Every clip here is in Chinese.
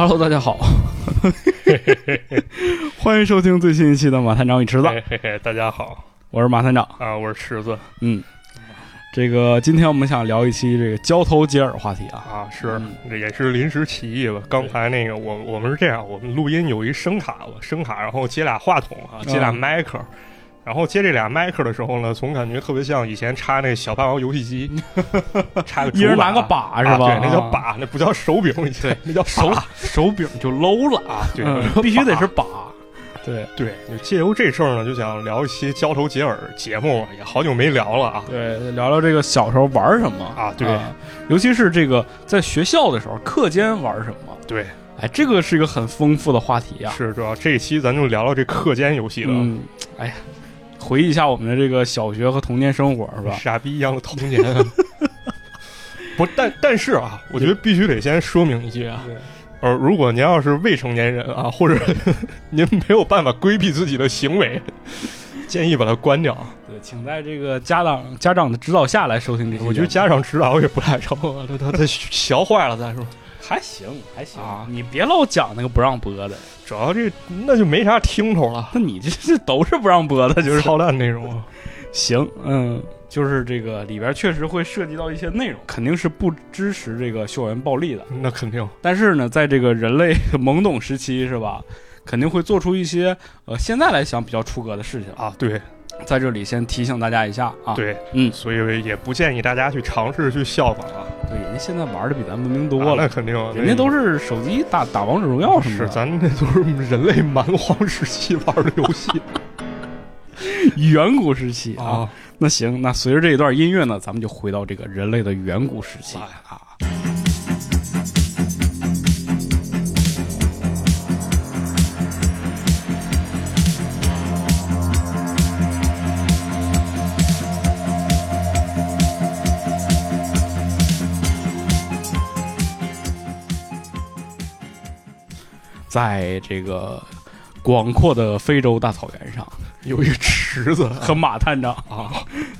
Hello，大家好，欢迎收听最新一期的马探长与池子，嘿嘿嘿，大家好我是马探长。啊，我是池子嗯，这个今天我们想聊一期这个交头接耳话题啊。啊，是嗯这也是临时起意吧。刚才那个我我们是这样，我们录音有一声卡吧，声卡，然后接俩话筒啊，接俩嗯麦克。然后接这俩麦克的时候呢，总感觉特别像以前插那小霸王游戏机，插个一人拿个把是吧？啊对，那叫啊把，那不叫手柄，以前 那叫手手柄就 low 了啊，对，嗯必须得是把把。对对。就借由这事儿呢，就想聊一些交头接耳节目，也好久没聊了啊。对，聊聊这个小时候玩什么啊对尤其是这个在学校的时候，课间玩什么？对，哎，这个是一个很丰富的话题啊。是主要这一期咱就聊聊这课间游戏了。嗯，哎呀，回忆一下我们的这个小学和童年生活是吧？傻逼一样的童年。不，但但是啊，我觉得必须得先说明一句啊，呃，如果您要是未成年人啊，或者您没有办法规避自己的行为，建议把它关掉。对，请在这个家长家长的指导下来收听这期节目。我觉得家长指导也不太成啊，他他他学坏了再说。还行还行啊你别老讲那个不让播的，主要这那就没啥听头了，那你这这都是不让播的，就是操蛋内容啊。行，嗯，就是这个里边确实会涉及到一些内容，肯定是不支持这个校园暴力的。那肯定但是呢，在这个人类懵懂时期，是吧？肯定会做出一些呃，现在来想比较出格的事情。啊，对在这里先提醒大家一下啊，，对，嗯，所以也不建议大家去尝试去效仿啊。对，人家现在玩的比咱文明多啊了，那肯定啊，人家都是手机打打王者荣耀什么是，的，咱这都是人类蛮荒时期玩的游戏 远古时期啊。啊。那行，那随着这一段音乐呢，咱们就回到这个人类的远古时期来啊。在这个广阔的非洲大草原上，有一个池子和马探长啊，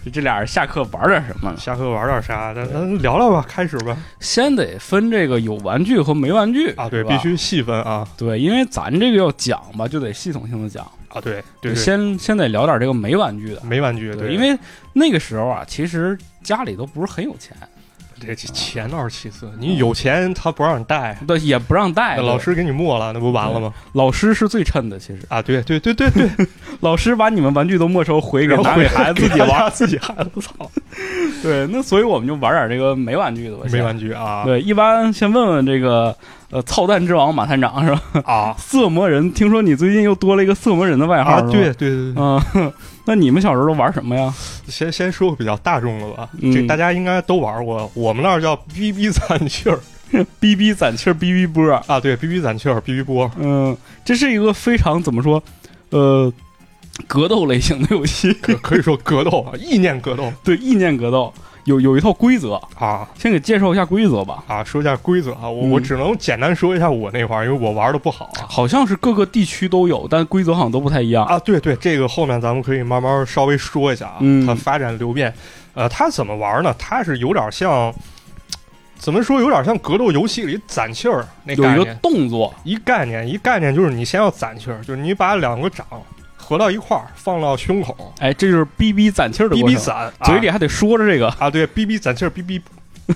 就这俩人下课玩点什么呢？下课玩点啥？咱咱聊聊吧，开始吧。先得分这个有玩具和没玩具啊，对，吧必须细分啊对，因为咱这个要讲吧，就得系统性的讲。啊，对对对，先先得聊点这个没玩具的，没玩具，对，因为那个时候啊，其实家里都不是很有钱，这钱倒是其次，你有钱他不让你带，对，也不让带。老师给你没了，那不完了吗？老师是最趁的，其实啊，对对对对对，老师把你们玩具都没收，回给孩子自己玩。自己孩子，操，对，那所以我们就玩点这个没玩具的吧。没玩具啊对，一般先问问这个呃，操蛋之王马探长是吧？啊 色魔人，听说你最近又多了一个色魔人的外号，对对对啊，嗯，那你们小时候都玩什么呀？先先说个比较大众的吧，嗯这大家应该都玩过，我们那儿叫哔哔攒气儿哔哔攒气儿，哔哔波。啊，对，哔哔攒气儿，哔哔波，嗯，这是一个非常怎么说，呃，格斗类型的游戏，可可以说格斗啊，意念格斗对，意念格斗有有一套规则，啊。先给介绍一下规则吧。啊，说一下规则啊，我、嗯我只能简单说一下我那块儿，因为我玩的不好啊。好像是各个地区都有，但规则好像都不太一样。啊，对对，这个后面咱们可以慢慢稍微说一下啊，嗯它发展流变，呃，它怎么玩呢？它是有点像，怎么说？有点像格斗游戏里攒气儿那有一个，动作，一概念，一概念就是你先要攒气儿，就是你把两个掌合到一块儿，放到胸口，哎，这就是逼逼攒气儿的哔过程，哔攒，嘴里还得说着这个。啊，对，逼逼攒气儿，哔哔。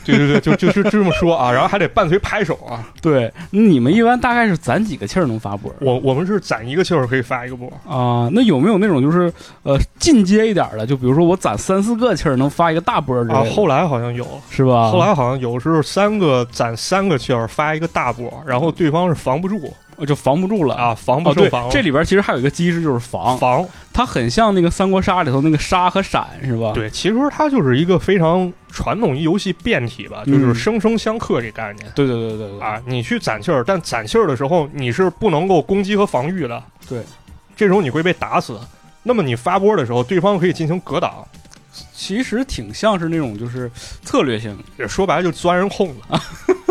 对对对，就就是这么说啊，然后还得伴随拍手啊。对，你们一般大概是攒几个气儿能发波我我们是攒一个气儿可以发一个波，啊？那有没有那种就是呃进阶一点的？就比如说我攒三四个气儿能发一个大波啊后来好像有，是吧？后来好像有时候三个攒三个气儿发一个大波，然后对方是防不住我就防不住了。啊，防不住，对胜防。，这里边其实还有一个机制就是防，防它很像那个三国杀里头那个杀和闪，是吧？，对，其实它就是一个非常传统游戏变体吧，嗯就是生生相克这概念。对对对对对啊，你去攒气儿，但攒气儿的时候你是不能够攻击和防御的，对，这时候你会被打死。那么你发波的时候，对方可以进行格挡，其实挺像是那种就是策略性说白了就钻人空子。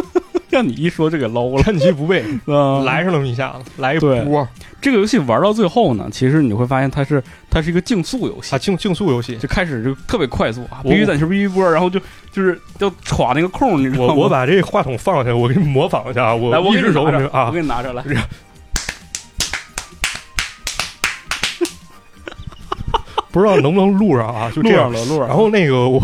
让你一说就给搂了，趁其不备，啊来上那么一下子，来一对波这个游戏玩到最后呢，其实你会发现它是它是一个竞速游戏啊，，竞竞速游戏。就开始就特别快速啊，必须在球必须波，然后就就是要闯那个空，你知道吗？我我把这话筒放下，我给你模仿一下啊，我来，我一只手啊我，给你拿着来。不知道能不能录上啊？就这样。了，录上。然后那个我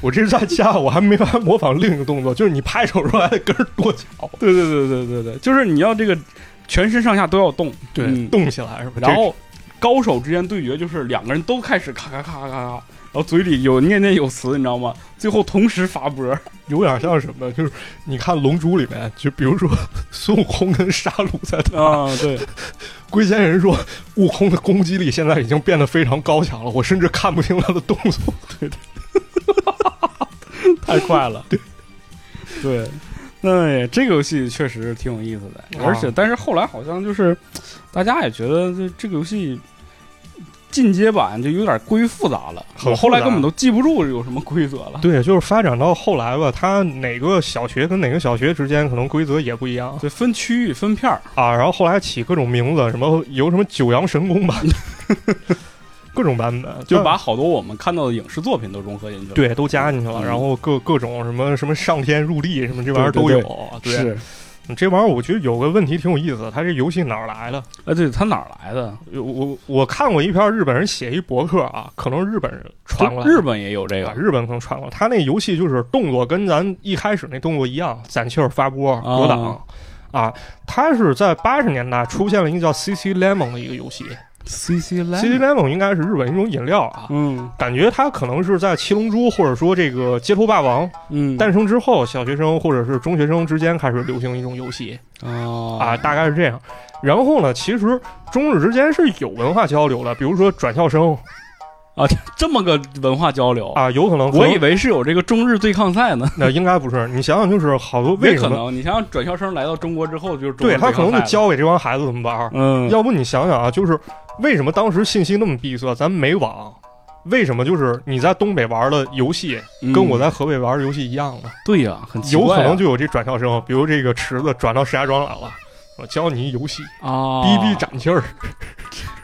我这是在家，我还没法模仿另一个动作，就是你拍手的时候还得跟着跺脚，对对对对对对，就是你要这个全身上下都要动，对，嗯动起来是吧？然后高手之间对决就是两个人都开始咔咔咔咔咔，然后嘴里有念念有词，你知道吗？最后同时发波，这有点像什么？就是你看《龙珠》里面，就比如说孙悟空跟沙鲁在打，啊，对，龟仙人说悟空的攻击力现在已经变得非常高强了，我甚至看不清他的动作。太快了，对。对。那这个游戏确实挺有意思的，啊。而且但是后来好像就是大家也觉得这这个游戏进阶版就有点过于复杂了，我后来根本都记不住有什么规则了。对，就是发展到后来吧，它哪个小学跟哪个小学之间可能规则也不一样。对，分区域分片儿，啊。然后后来起各种名字，什么有什么九阳神功版，各种版本，就把好多我们看到的影视作品都融合进去了。对都加进去了。嗯然后各各种什么什么上天入地什么这玩意儿都有。对对对是，嗯这玩意儿我觉得有个问题挺有意思的，它这游戏哪儿来的？哎，对，它哪儿来的？我我我看过一篇日本人写一博客啊，可能日本人传过来。日本也有这啊，个，日本可能传过来，他那游戏就是动作跟咱一开始那动作一样，攒气儿、发波、格挡。啊，他是在八十年代出现了一个叫 CC Lemon 的一个游戏。C C CC Lemon 应该是日本一种饮料啊，嗯。感觉它可能是在七龙珠或者说这个街头霸王嗯，诞生之后，小学生或者是中学生之间开始流行一种游戏。啊啊，大概是这样。然后呢，其实中日之间是有文化交流的，比如说转校生啊，这么个文化交流，啊，有可能。我以为是有这个中日对抗赛呢。那应该不是。你想想，就是好多为什么？可能，你想想转校生来到中国之后，就是对他可能就教给这帮孩子怎么玩。嗯，要不你想想啊，就是为什么当时信息那么闭塞，咱没网，为什么就是你在东北玩的游戏嗯跟我在河北玩的游戏一样呢？对呀，很奇有怪啊可能就有这转校生，比如这个池子转到石家庄来了，我教你一游戏，啊，逼逼展气儿，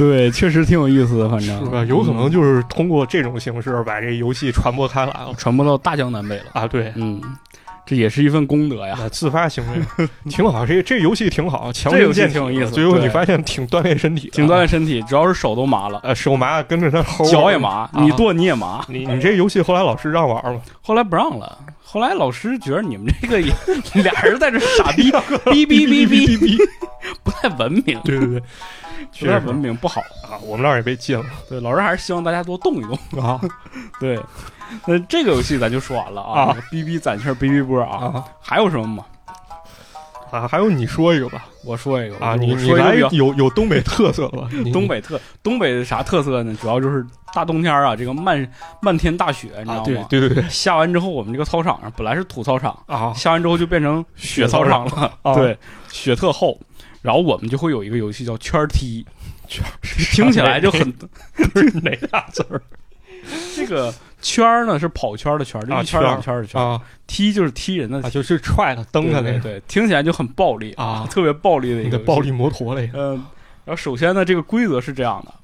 对，确实挺有意思的，反正是吧？有可能就是通过这种形式把这游戏传播开来了嗯传播到大江南北了。啊！对，嗯，这也是一份功德呀。啊，自发行为挺好，这这游戏挺好，强这游戏身健体挺有意思最后你发现挺锻炼身体，挺锻炼身体，主要是手都麻了，呃，手麻跟着他齁，脚也麻，啊你剁你也麻。你你这游戏后来老师让玩吗？后来不让了，后来老师觉得你们这个也 俩人在这傻逼，哔哔哔哔哔，不太文明，对对对，不确实文明，不好。啊，我们那儿也被禁了对，老师还是希望大家多动一动。啊 对，那这个游戏咱就说完了啊啊，哔哔攒气儿，哔哔波啊，啊还有什么吗？啊！还有你说一个吧我说一个啊，你你来说一个有有东北特色的吧？东北特东北啥特色呢？主要就是大冬天啊，这个漫漫天大雪，你知啊，道吗？对对对对下完之后，我们这个操场上本来是土操场，啊下完之后就变成雪操场了。啊对，雪特厚。然后我们就会有一个游戏叫圈儿踢，圈听起来就很是哪俩字儿。这个圈儿呢是跑圈儿的圈一圈儿圈的圈儿。啊。踢就是踢人的啊，就是踹他蹬他那个。对听起来就很暴力啊。特别暴力的一个暴力。摩托嘞嗯，然后首先呢，这个规则是这样的，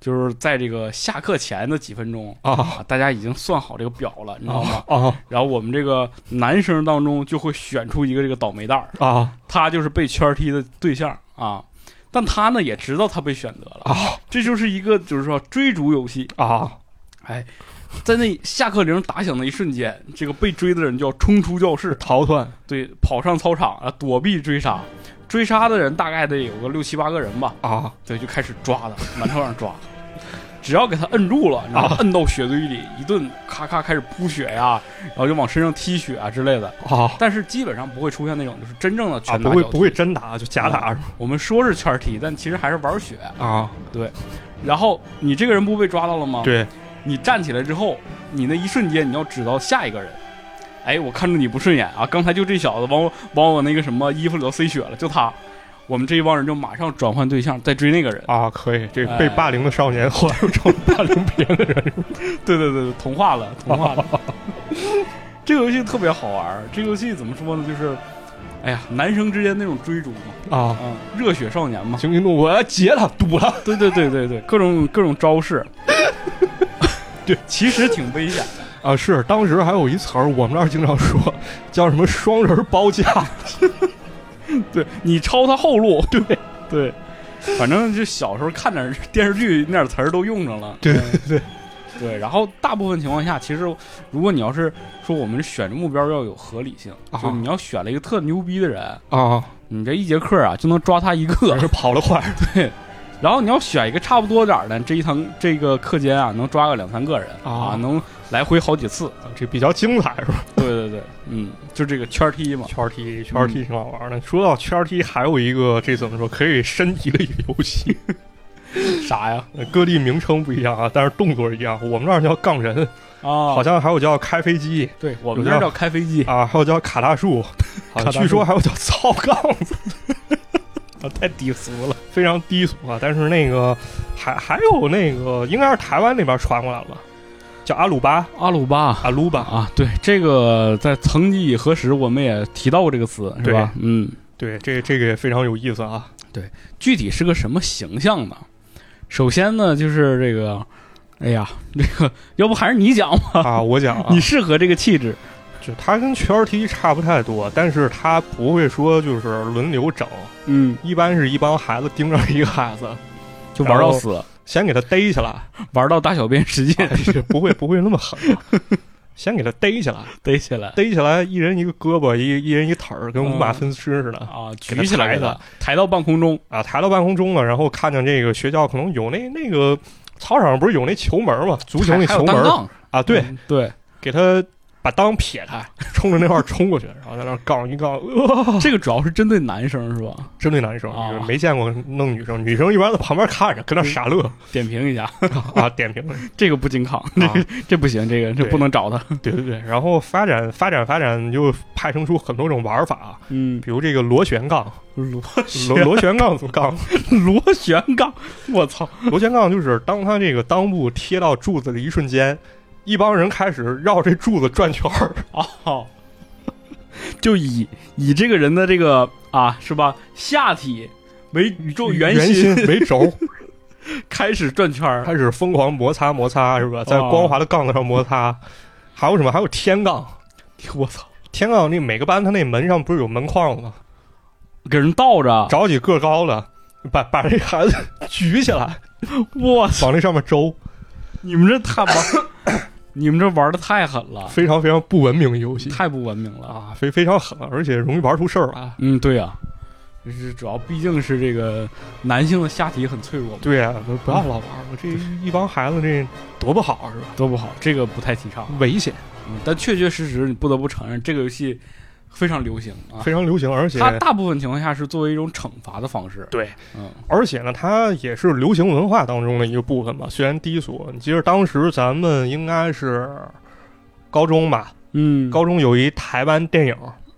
就是在这个下课前的几分钟啊啊，大家已经算好这个表了，你知道吗？啊然后我们这个男生当中就会选出一个这个倒霉蛋儿，啊他就是被圈儿踢的对象啊。但他呢也知道他被选择了，啊这就是一个就是说追逐游戏。啊哎，在那下课铃打响的一瞬间，这个被追的人就要冲出教室，逃窜对，跑上操场啊，躲避追杀。追杀的人大概得有个六七八个人吧，啊对，就开始抓他，满车上抓。只要给他摁住了，然后啊摁到雪堆里，一顿咔咔开始铺雪呀，然后就往身上踢雪啊之类的。啊但是基本上不会出现那种就是真正的啊！拳打不会不会真打，就假打？我们说是圈踢，但其实还是玩雪。啊，对然后你这个人不被抓到了吗？对你站起来之后，你那一瞬间你要指到下一个人。哎，我看着你不顺眼啊！刚才就这小子往我往我那个什么衣服里头塞血了，就他。我们这一帮人就马上转换对象，再追那个人。啊，可以，这哎被霸凌的少年后来又成了霸凌别人的人，对对对，对同化了，同化了。这个游戏特别好玩。这个游戏怎么说呢？就是，哎呀，男生之间那种追逐嘛，啊，嗯，热血少年嘛。行行动，我要截他，堵他。对对对对对，各种各种招式。对，其实挺危险的。啊，是当时还有一词儿，我们那儿经常说，叫什么“双人包夹 对你抄他后路。对对，反正就小时候看点电视剧，那点词儿都用上了。对对对对，然后大部分情况下，其实如果你要是说我们选的目标要有合理性，啊就你要选了一个特牛逼的人，”啊，你这一节课啊就能抓他一个可，是跑得快。对。然后你要选一个差不多点儿的，这一堂这个课间啊，能抓个两三个人啊能来回好几次。这比较精彩是吧？对对对，嗯，就这个圈儿踢嘛，圈踢圈踢挺好玩的。说到圈踢，还有一个这怎么说可以升级的一个游戏，啥呀？呃各地名称不一样啊，但是动作一样。我们那儿叫杠人，啊，好像还有叫开飞机对我们那儿叫开飞机，啊，还有叫卡大树，据说还有叫操杠子，啊，太低俗了。非常低俗啊。但是那个还还有那个应该是台湾那边传过来了，叫阿鲁巴阿鲁巴阿鲁巴。啊，对，这个在曾几何时我们也提到过这个词，是吧？嗯，对，这这个也非常有意思啊。对具体是个什么形象呢？首先呢，就是这个，哎呀，这个要不还是你讲吧，啊，我讲啊 你，适合这个气质。就它跟圈踢差不太多，但是他不会说就是轮流整，嗯，一般是一帮孩子盯着一个孩子，就玩到死，先给他逮起来，玩到大小便失禁，哎不会不会那么狠啊，先给他逮起来，逮起来。逮起来，一人一个胳膊，一一人一腿儿，跟五马分尸似的。啊，举起来抬着给他抬到半空中。啊，抬到半空中了，然后看见这个学校可能有那那个操场上不是有那球门吗？足球那球门，啊，对，嗯对，给他把裆撇开，冲着那块儿冲过去，然后在那儿杠一杠，呃，这个主要是针对男生是吧？针对男生，啊就是没见过弄女生，女生一般在旁边看着，搁那傻乐点评一下，啊，点评，这个不禁抗，这个这不行，这个这不能找他。对对对，然后发展发展发展，就派生出很多种玩法，嗯，比如这个螺旋杠，螺螺螺旋杠怎么杠？螺旋杠，我操！螺旋杠就是当它这个裆部贴到柱子的一瞬间，一帮人开始绕这柱子转圈儿，哦，就以以这个人的这个啊是吧下体为宇宙圆心为轴，开始转圈儿，开始疯狂摩擦摩擦，是吧？在哦光滑的杠子上摩擦。还有什么？还有天杠，我操，天杠那每个班他那门上不是有门框吗？给人倒着，找几个高的，把把这孩子举起来，我操！往那上面周，你们这太玩，你们这玩的太狠了，非常非常不文明的游戏太不文明了。啊，非非常狠，而且容易玩出事儿来。嗯，对呀、就是主要毕竟是这个男性的下体很脆弱嘛，对呀、不不要老玩我，这一帮孩子这多不好是吧？多不好，这个不太提倡。危险，嗯，但确确实实，你不得不承认，这个游戏非常流行啊。非常流行，而且它大部分情况下是作为一种惩罚的方式。对，嗯，而且呢，它也是流行文化当中的一个部分吧。虽然低俗，你记得当时咱们应该是高中吧？嗯，高中有一台湾电影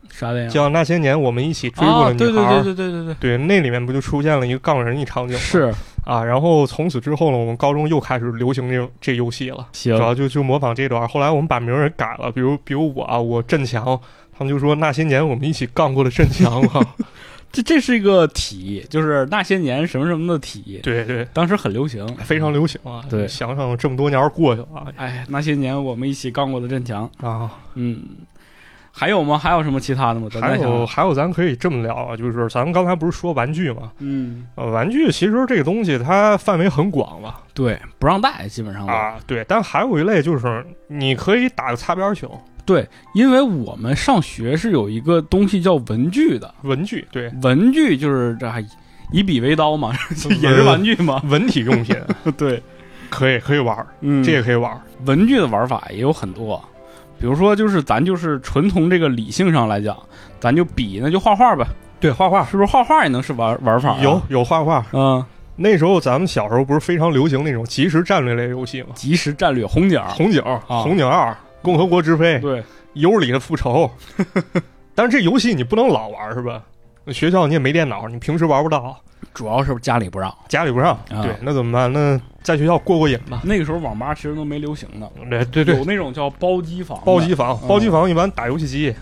啥电影？叫《那些年我们一起追过啊，的女孩》对对对对对对对，对那里面不就出现了一个杠人一场景吗？是啊，然后从此之后呢，我们高中又开始流行这这游戏了，行主要就就模仿这段。后来我们把名儿也改了，比如比如我啊，我振强，他们就说那些年我们一起杠过的振强啊，这这是一个体，就是那些年什么什么的体，对对，当时很流行，非常流行啊。对想想这么多年过去了啊哎，那些年我们一起干过的振强，啊，嗯，还有吗？还有什么其他的吗？咱还有还有，咱可以这么聊啊，就是咱们刚才不是说玩具吗，嗯，呃，玩具其实这个东西它范围很广吧，对，不让带，基本上啊，对，但还有一类就是你可以打个擦边球，对，因为我们上学是有一个东西叫文具的，文具，对，文具就是这还以笔为刀嘛，也是玩具嘛。文体用品 对，可以可以玩儿，嗯，这也可以玩儿。文具的玩法也有很多，比如说就是咱就是纯从这个理性上来讲，咱就笔那就画画呗，对，画画是不是画画也能是玩玩法、啊？有，有画画。嗯，那时候咱们小时候不是非常流行那种即时战略类游戏吗？即时战略红警，红警、红警二、共和国之飞、对，尤里的复仇。但是这游戏你不能老玩是吧？那学校你也没电脑，你平时玩不到。主要是家里不让。家里不让，啊对，那怎么办？那在学校过过瘾吧。那个时候网吧其实都没流行的，对对对有，那种叫包机房，包机房，嗯包机房一般打游戏机，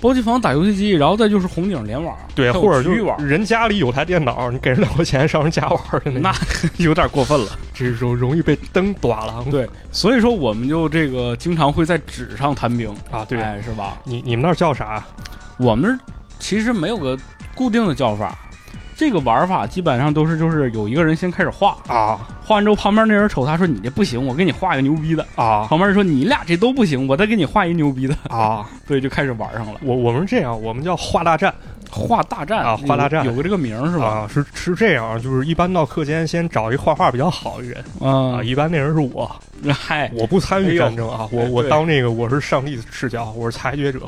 包机房打游戏机，然后再就是红警联网，对，或者就网是，人家里有台电脑，你给人两块钱上人家玩去那那有点过分了。这容容易被灯短了。对，所以说我们就这个经常会在纸上谈兵，啊，对，哎，是吧？你你们那儿叫啥？我们其实没有个固定的叫法，这个玩法基本上都是就是有一个人先开始画，啊。画完之后旁边那人瞅他说你这不行，我给你画一个牛逼的。啊。旁边人说你俩这都不行，我再给你画一牛逼的，啊！所以就开始玩上了。我我们是这样，我们叫画大战。画大战啊画大战。有有个这个名儿是吧？啊，是是这样，就是一般到课间先找一画画比较好的人。啊，啊，一般那人是我，嗨，我不参与战争啊，我我当那个我是上帝视角，我是裁决者，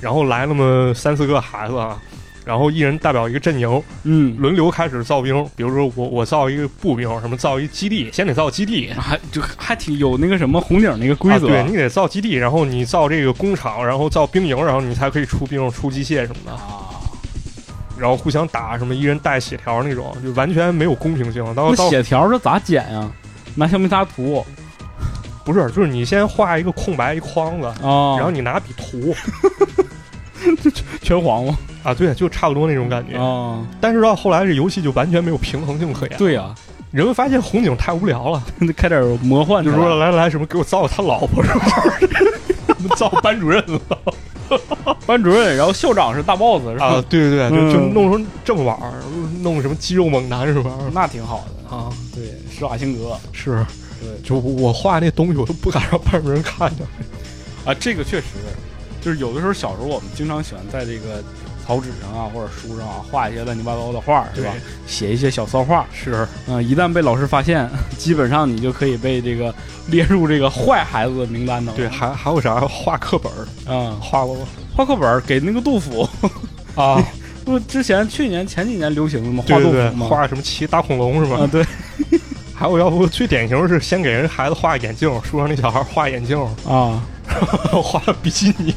然后来那么三四个孩子啊，然后一人代表一个阵营，嗯，轮流开始造兵，比如说我我造一个步兵，什么造一基地，先得造基地。还就还挺有那个什么红警那个规则，啊、对你得造基地，然后你造这个工厂，然后造兵营，然后你才可以出兵、出机械什么的，啊，然后互相打，什么一人带血条那种，就完全没有公平性。到到那血条这咋剪呀？拿橡皮擦涂不是，就是你先画一个空白一框子，啊，然后你拿笔涂 全黄吗？啊，对，就差不多那种感觉。啊，但是到后来这游戏就完全没有平衡性可言，对呀，人们发现红警太无聊了，开点魔幻就出来，说来来什么给我造个他老婆是吧？造班主任了 班主任，然后校长是大 boss 是吧？啊！对对对，就嗯就弄成正碗儿，弄什么肌肉猛男是吧？那挺好的啊，对，施瓦辛格，是，对就我画那东西我都不敢让班主任看见。啊，这个确实就是有的时候小时候我们经常喜欢在这个草纸上啊或者书上啊画一些乱七八糟的画，是吧？写一些小骚话，是嗯、一旦被老师发现，基本上你就可以被这个 列入这个坏孩子的名单当中。对，还还有啥画课本儿啊、画过吗？画课本儿给那个杜甫，啊，不，之前去年前几年流行的吗？画杜甫吗？画什么骑大恐龙是吧？啊，对还有要不最典型是先给人孩子画眼镜，书上那小孩画眼镜，啊，画比基尼。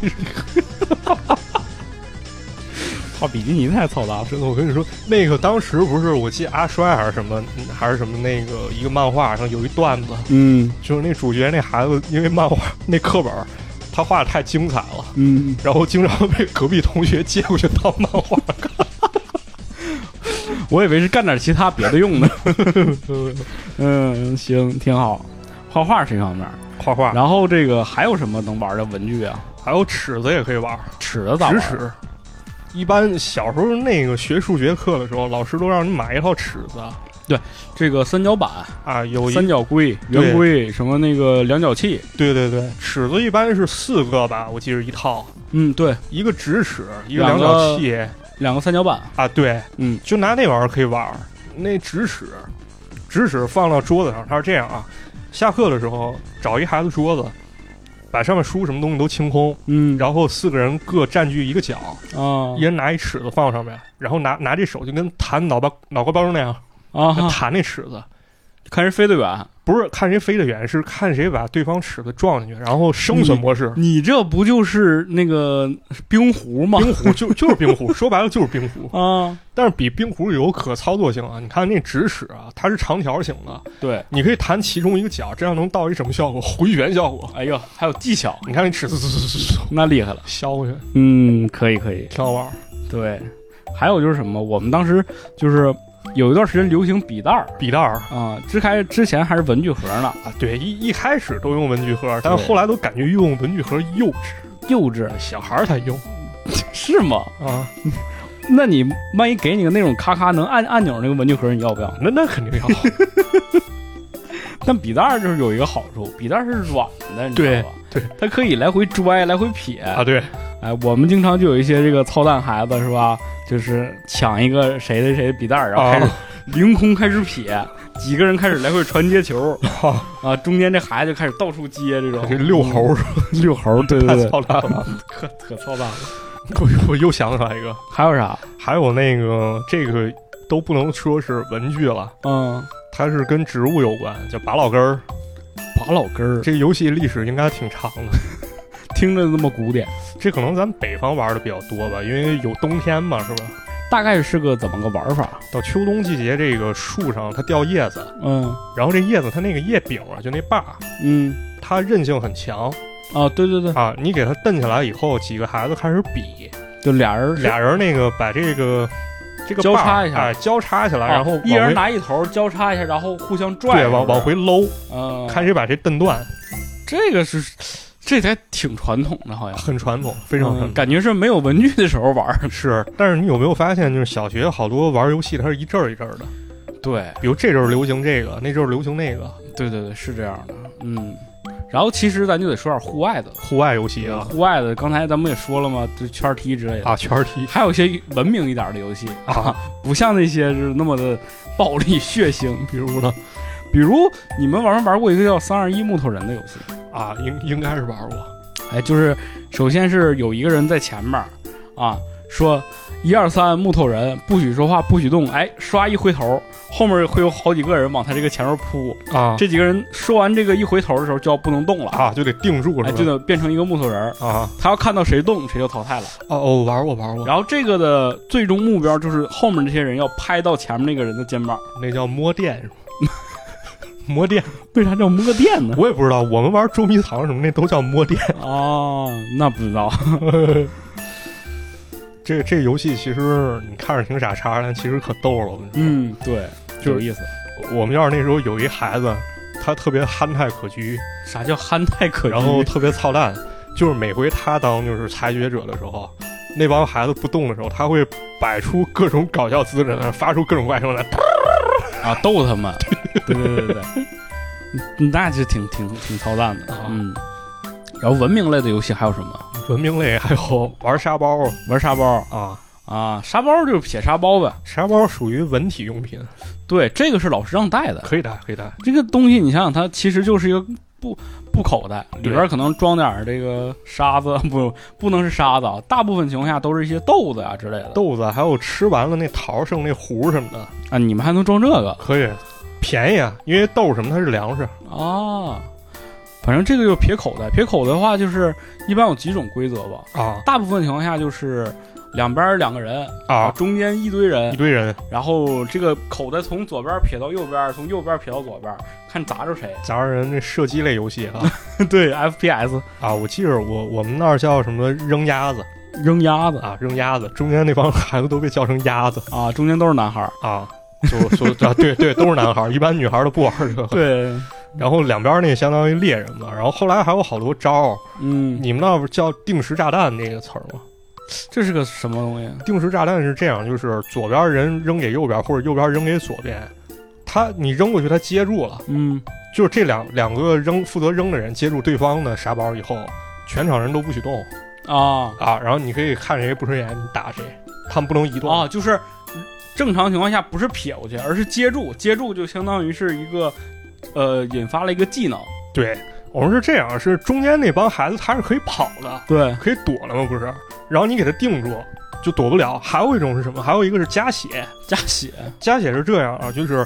画比基尼太操蛋了。真的，我跟你说，那个当时不是我记得阿衰还是什么，还是什么那个一个漫画上有一段子，嗯就是那主角那孩子因为漫画那课本他画的太精彩了，嗯，然后经常被隔壁同学接过去当漫画看。我以为是干点其他别的用的。嗯嗯，行，挺好。画画是一方面，画画，然后这个还有什么能玩的文具啊？还有尺子也可以玩，尺子咋玩？直尺。一般小时候那个学数学课的时候，老师都让你买一套尺子。对这个三角板、啊，有三角规、圆规，什么那个量角器。对对对，尺子一般是四个吧，我记得一套，嗯，对，一个直尺，一个量角器。两个三角板。啊，对，嗯。就拿那玩意儿可以玩。那直尺，直尺放到桌子上，它是这样啊，下课的时候找一孩子桌子，把上面书什么东西都清空，嗯，然后四个人各占据一个角，啊一人拿一尺子放上面，然后拿拿这手就跟弹脑包脑瓜包那样啊，弹那尺子。看谁飞得远。不是看谁飞得远，是看谁把对方尺子撞进去，然后生存模式。你这不就是那个冰壶吗？冰壶就就是冰壶，说白了就是冰壶，啊，但是比冰壶有可操作性啊！你看那直尺啊，它是长条形的，对，你可以弹其中一个角，这样能到一什么效果？回旋效果。哎呦，还有技巧，你看那尺子，那厉害了。削过去，嗯，可以可以。挺好玩儿。对，还有就是什么？我们当时就是有一段时间流行笔袋儿笔袋儿啊，之开之前还是文具盒呢，啊，对，一一开始都用文具盒，但是后来都感觉用文具盒幼稚，幼稚小孩儿才用是吗？啊。那你万一给你个那种咔咔能按按钮那个文具盒，你要不要？那那肯定要，但笔袋儿就是有一个好处，笔袋儿是软的，你知道吧？对，它可以来回拽，来回撇。啊，对，哎，我们经常就有一些这个操蛋孩子是吧？就是抢一个谁的谁的笔袋儿，然后开始啊凌空开始撇，几个人开始来回传接球。啊啊，中间这孩子就开始到处接这种。这遛猴遛猴，对对太对，操蛋了。可可操蛋了。我我又想起来一个，还有啥？还有那个这个都不能说是文具了，嗯，它是跟植物有关，叫拔老根儿。拔老根儿，这个游戏历史应该挺长的，听着那么古典。这可能咱北方玩的比较多吧，因为有冬天嘛，是吧？大概是个怎么个玩法？到秋冬季节，这个树上它掉叶子，嗯。然后这叶子它那个叶柄啊，就那把，嗯。它韧性很强。啊，对对对，啊。你给它蹬起来以后，几个孩子开始比，就俩人。俩人那个把这个这个交叉一下。哎，交叉起来，啊然后一人拿一头交叉一下，然后互相拽，对往往回搂，嗯，看谁把这蹬断，这个是这才挺传统的，好像很传统，非常传统。嗯感觉是没有文具的时候玩儿。是，但是你有没有发现，就是小学好多玩游戏，它是一阵儿一阵儿的，对比如这阵儿流行这个，那阵儿流行那个，对对对，是这样的，嗯。然后其实咱就得说点户外的，户外游戏啊户外的，刚才咱们也说了嘛，就圈踢之类的啊，圈儿踢还有一些文明一点的游戏啊，不像那些是那么的暴力血腥。比如呢 比如你们玩没玩过一个叫三二一木头人的游戏？啊，应应该是玩过哎，就是首先是有一个人在前面啊，说一二三木头人不许说话，不许动。哎，刷一回头，后面会有好几个人往他这个前面扑。啊，这几个人说完这个一回头的时候就要不能动了，啊就得定住哎，就得变成一个木头人。啊他要看到谁动，谁就淘汰了。哦哦，玩过玩过，然后这个的最终目标就是后面这些人要拍到前面那个人的肩膀。那叫摸电是吧？摸电，为啥叫摸电呢？我也不知道，我们玩捉迷藏什么那都叫摸电。哦，那不知道。这这游戏其实你看着挺傻叉，但其实可逗了。嗯，对，就是有意思。我们要是那时候有一孩子，他特别憨态可掬，啥叫憨态可掬？然后特别操蛋，就是每回他当就是裁决者的时候，那帮孩子不动的时候，他会摆出各种搞笑姿势，发出各种怪声来。啊，逗他们。对对对对那就挺挺挺操蛋的。啊嗯。然后文明类的游戏还有什么？文明类还有玩沙包玩沙包啊，啊，沙包就是撇沙包呗。沙包属于文体用品，对，这个是老师让带的。可以带可以带。这个东西你想想，它其实就是一个布布口袋，里边可能装点这个沙子，不不能是沙子啊，大部分情况下都是一些豆子啊之类的。豆子还有吃完了那桃剩那核什么的，啊，你们还能装这个？可以便宜啊，因为豆什么它是粮食。啊？反正这个就是撇口袋，撇口袋的话就是一般有几种规则吧，啊。大部分情况下就是两边两个人啊，中间一堆人一，堆人。然后这个口袋从左边撇到右边，从右边撇到左边，看砸着谁。砸着人那射击类游戏啊 对，FPS 啊！我记着我我们那儿叫什么扔鸭子扔鸭子啊，扔鸭子，中间那帮 孩子都被叫成鸭子啊，中间都是男孩儿。啊，就说啊对对都是男孩儿，一般女孩儿都不玩这个。对，然后两边那相当于猎人嘛，然后后来还有好多招儿，嗯，你们那不叫定时炸弹那个词儿吗？这是个什么东西？定时炸弹是这样，就是左边人扔给右边，或者右边扔给左边，他你扔过去，他接住了，嗯，就是这两两个扔负责扔的人接住对方的沙包以后，全场人都不许动啊啊，然后你可以看谁不顺眼，你打谁，他们不能移动啊，就是正常情况下不是撇过去，而是接住，接住就相当于是一个呃引发了一个技能。对，我们是这样，是中间那帮孩子他是可以跑的，对，可以躲了吗？不是，然后你给他定住，就躲不了。还有一种是什么？还有一个是加血，加血。加血是这样啊，就是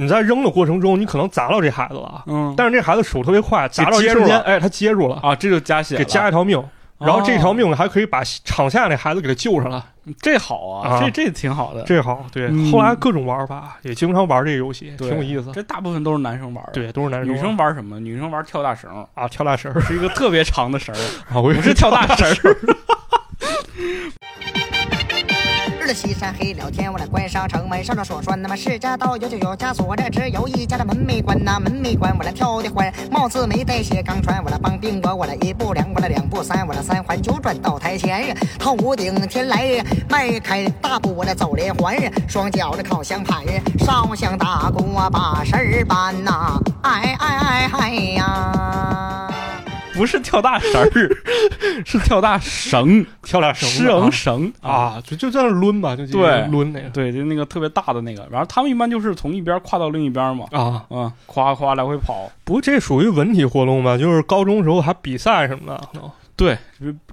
你在扔的过程中，你可能砸到这孩子了，嗯，但是这孩子手特别快，砸到一瞬间哎，他接住了，啊，这就加血，给加一条命。然后这条哦命还可以把场下那孩子给他救上来，这好啊，啊这这挺好的。这好。对，嗯后来各种玩法也经常玩这个游戏，挺有意思。这大部分都是男生玩的。，对，都是男生女生玩什么？女生玩跳大绳，啊，跳大绳 是一个特别长的绳，啊，不是跳大绳 西山黑了天，我来关上城门，上了锁栓那么十家道有就有家锁，这只有一家的门没关呐，门没关，我来跳的欢，帽子没戴鞋刚穿，我来帮兵我我来一步两，我来两步三，我来三环九转到台前，头顶天来迈开大步我来走连环，双脚的烤香盘，烧香打鼓啊把事儿办呐，哎哎哎哎呀。不是跳大绳儿，是跳大绳，跳大绳绳绳。啊，就就在那抡吧，就就对抡那个对，就那个特别大的那个。然后他们一般就是从一边跨到另一边嘛，啊。嗯，夸夸来回跑。不过这属于文体活动吧？就是高中时候还比赛什么的。对，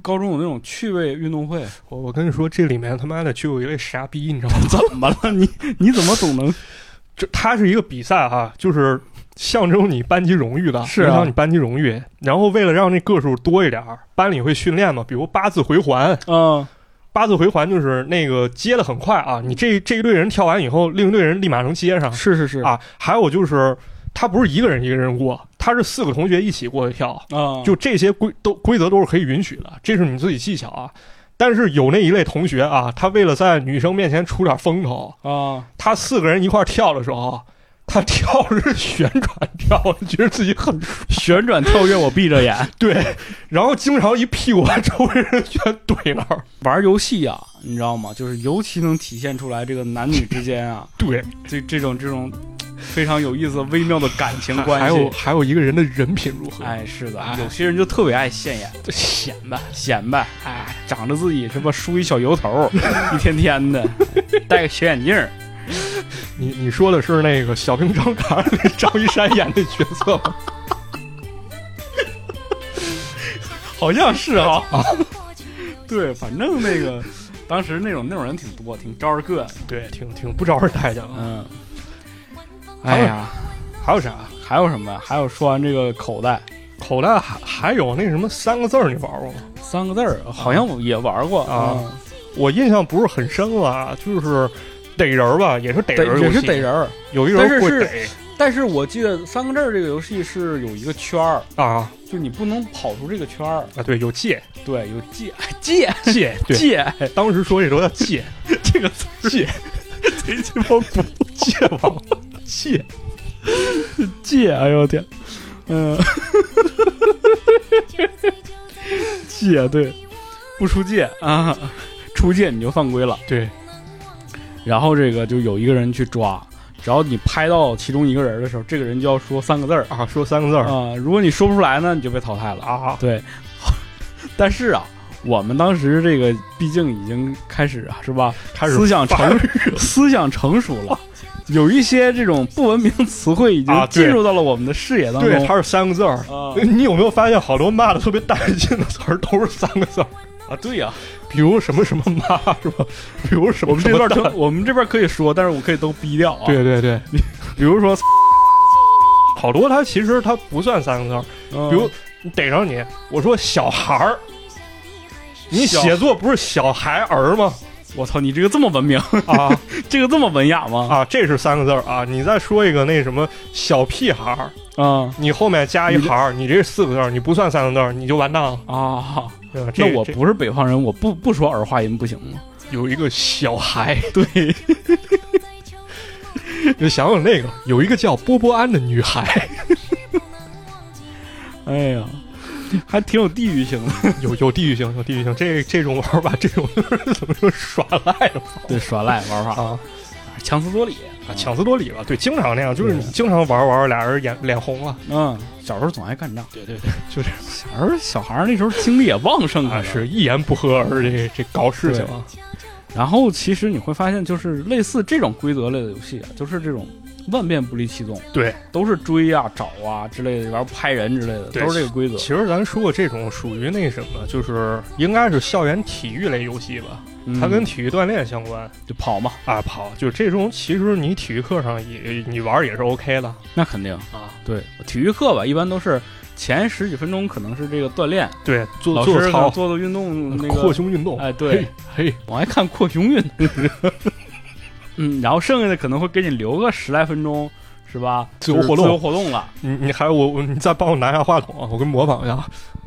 高中有那种趣味运动会，我我跟你说，这里面他妈的就有一位傻逼，你知道吗？怎么了？你你怎么总能？这它是一个比赛哈，就是象征你班级荣誉的，是啊。影响你班级荣誉。然后为了让那个数多一点儿，班里会训练嘛，比如八字回环，嗯。八字回环就是那个接的很快啊，你这这一队人跳完以后，另一队人立马能接上。是是是。啊。还有就是他不是一个人一个人过，他是四个同学一起过去跳，啊，就这些规都规则都是可以允许的，这是你自己技巧啊。但是有那一类同学啊，他为了在女生面前出点风头，啊，他四个人一块儿跳的时候，他跳的是旋转跳，觉得自己很帅 旋转跳跃我闭着眼。对，然后经常一屁股把周围人全怼那儿。玩游戏啊、你知道吗？就是尤其能体现出来这个男女之间啊，对，这这种这种非常有意思、微妙的感情关系。还有还有一个人的人品如何？哎，是的，哎有些人就特别爱现眼，就显摆。显摆，哎，长着自己什么梳一小油头，一天天的，戴个小眼镜儿，你你说的是那个小兵张嘎那张一山演的角色吗？好像是哈、啊。对，反正那个当时那种那种人挺多，挺招人膈应。对，挺挺不招人待见啊。嗯，哎呀，还有啥？还有什么呀？还有说完这个口袋口袋还还有那什么三个字儿，你玩过吗？三个字儿，好像也玩过啊。我印象不是很深了，就是逮人儿吧，也是逮人儿，也是逮人儿，有一个人会逮。但是我记得三个字儿这个游戏是有一个圈儿啊，就你不能跑出这个圈儿。啊。对，有界，对，有界界界界。当时说这候叫界，这个词界，贼鸡巴古，界王界界。哎呦我天，嗯，界对，不出界啊，出界你就犯规了。对，然后这个就有一个人去抓。只要你拍到其中一个人的时候，这个人就要说三个字儿啊，说三个字儿啊。如果你说不出来呢，你就被淘汰了啊。对，但是啊，我们当时这个毕竟已经开始啊，是吧？开始思想成 思想成熟了，有一些这种不文明词汇已经进入到了我们的视野当中。对，它是三个字儿啊。你有没有发现，好多骂的特别带劲的词儿都是三个字儿啊？对呀、啊。比如什么什么妈是吧？比如什么我们这边我们这边可以说，但是我可以都逼掉啊。对对对，比如说，好多它其实它不算三个字儿。嗯、比如逮着你，我说小孩儿，你写作不是小孩儿吗？我操，你这个这么文明啊？这个这么文雅吗？啊，这是三个字儿啊！你再说一个那什么小屁孩儿啊，你后面加一行，你这是四个字儿，你不算三个字儿，你就完蛋了啊。那我不是北方人，我不不说儿化音不行吗？有一个小孩，对，就想想那个，有一个叫波波安的女孩，哎呀，还挺有地域性的，有有地域性，有地域性。这这种玩法，这种怎么说耍赖的？对，耍赖玩法。啊，强词夺理。啊，强词夺理吧。对，经常那样，就是你经常玩玩，俩人眼脸红了。嗯，小时候总爱干仗。对对对，就这样。小时候小孩那时候精力也旺盛啊，是一言不合而这这搞事情啊。然后其实你会发现，就是类似这种规则类的游戏啊，就是这种万变不离其宗。对，都是追啊、找啊之类的，然后拍人之类的，都是这个规则。其实咱说过这种属于那什么，就是应该是校园体育类游戏吧。嗯、它跟体育锻炼相关，就跑嘛。啊跑，就这种其实你体育课上也你玩也是 OK 的，那肯定。啊。对，体育课吧，一般都是前十几分钟可能是这个锻炼，对，做做操做做运动，那个扩胸运动，哎，对，嘿，我还看扩胸运动，嗯，然后剩下的可能会给你留个十来分钟，是吧？自由活动，自由活动了。你你还有我，你再帮我拿下话筒，我给你模仿一下。